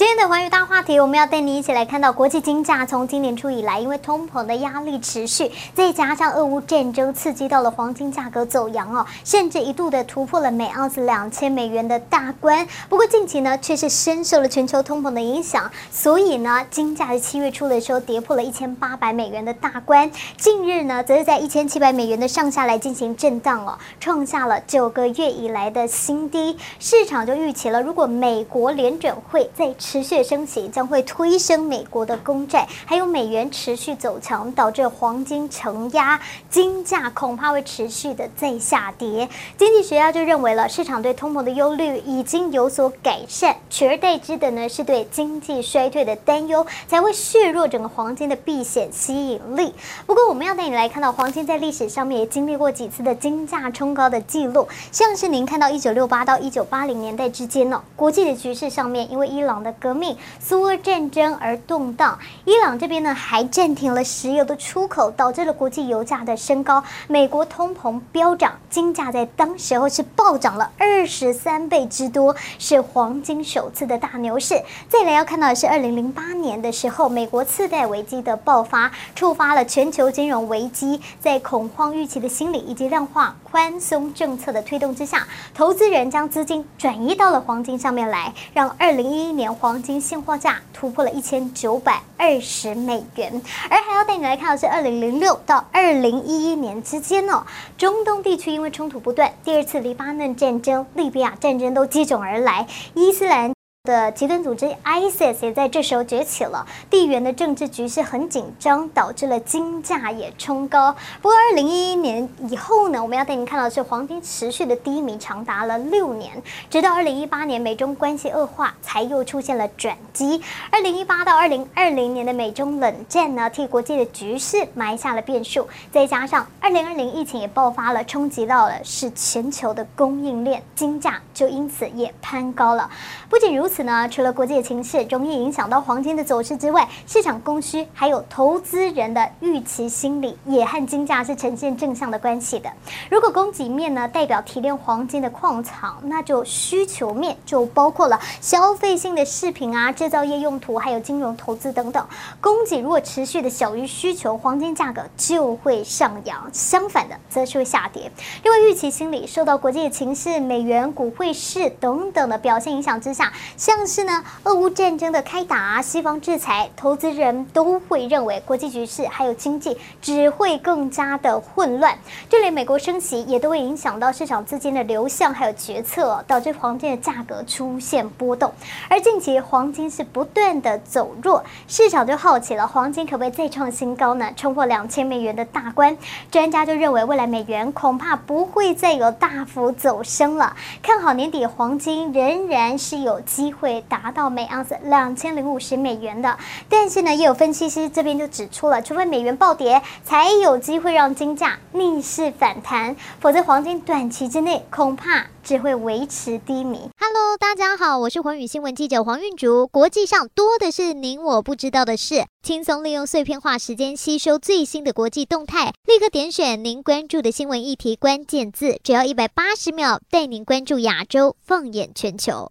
今天的寰宇大话题，我们要带你一起来看到国际金价从今年初以来，因为通膨的压力持续，再加上俄乌战争刺激到了黄金价格走扬哦，甚至一度的突破了每盎司两千美元的大关。不过近期呢，却是深受了全球通膨的影响，所以呢，金价在七月初的时候跌破了一千八百美元的大关，近日呢，则是在一千七百美元的上下来进行震荡哦，创下了九个月以来的新低。市场就预期了，如果美国联准会再持续升息将会推升美国的公债，还有美元持续走强，导致黄金承压，金价恐怕会持续的再下跌。经济学家就认为了，市场对通膨的忧虑已经有所改善，取而代之的呢是对经济衰退的担忧，才会削弱整个黄金的避险吸引力。不过，我们要带你来看到黄金在历史上面也经历过几次的金价冲高的记录，像是您看到一九六八到一九八零年代之间呢，国际的局势上面，因为伊朗的革命、苏俄战争而动荡，伊朗这边呢还暂停了石油的出口，导致了国际油价的升高。美国通膨飙涨，金价在当时候是暴涨了二十三倍之多，是黄金首次的大牛市。再来要看到的是二零零八年的时候，美国次贷危机的爆发，触发了全球金融危机，在恐慌预期的心理以及量化宽松政策的推动之下，投资人将资金转移到了黄金上面来，让二零一一年黄金。现货价突破了一千九百二十美元，而还要带你来看的是二零零六到二零一一年之间哦，中东地区因为冲突不断，第二次黎巴嫩战争、利比亚战争都接踵而来，伊斯兰。的极端组织 ISIS 也在这时候崛起了，地缘的政治局势很紧张，导致了金价也冲高。不过，二零一一年以后呢，我们要带您看到的是黄金持续的低迷长达了六年，直到二零一八年美中关系恶化，才又出现了转机。二零一八到二零二零年的美中冷战呢，替国际的局势埋下了变数，再加上二零二零疫情也爆发了，冲击到了是全球的供应链，金价就因此也攀高了。不仅如此。此呢，除了国际的情势容易影响到黄金的走势之外，市场供需还有投资人的预期心理也和金价是呈现正向的关系的。如果供给面呢代表提炼黄金的矿场，那就需求面就包括了消费性的饰品啊、制造业用途，还有金融投资等等。供给如果持续的小于需求，黄金价格就会上扬；相反的，则是会下跌。因为预期心理受到国际的情势、美元、股汇市等等的表现影响之下。像是呢，俄乌战争的开打，西方制裁，投资人都会认为国际局势还有经济只会更加的混乱，就连美国升息也都会影响到市场资金的流向还有决策，导致黄金的价格出现波动。而近期黄金是不断的走弱，市场就好奇了，黄金可不可以再创新高呢？冲破两千美元的大关？专家就认为，未来美元恐怕不会再有大幅走升了，看好年底黄金仍然是有机。会达到每盎司两千零五十美元的，但是呢，也有分析师这边就指出了，除非美元暴跌，才有机会让金价逆势反弹，否则黄金短期之内恐怕只会维持低迷。Hello，大家好，我是寰宇新闻记者黄韵竹。国际上多的是您我不知道的事，轻松利用碎片化时间吸收最新的国际动态，立刻点选您关注的新闻议题关键字，只要一百八十秒，带您关注亚洲，放眼全球。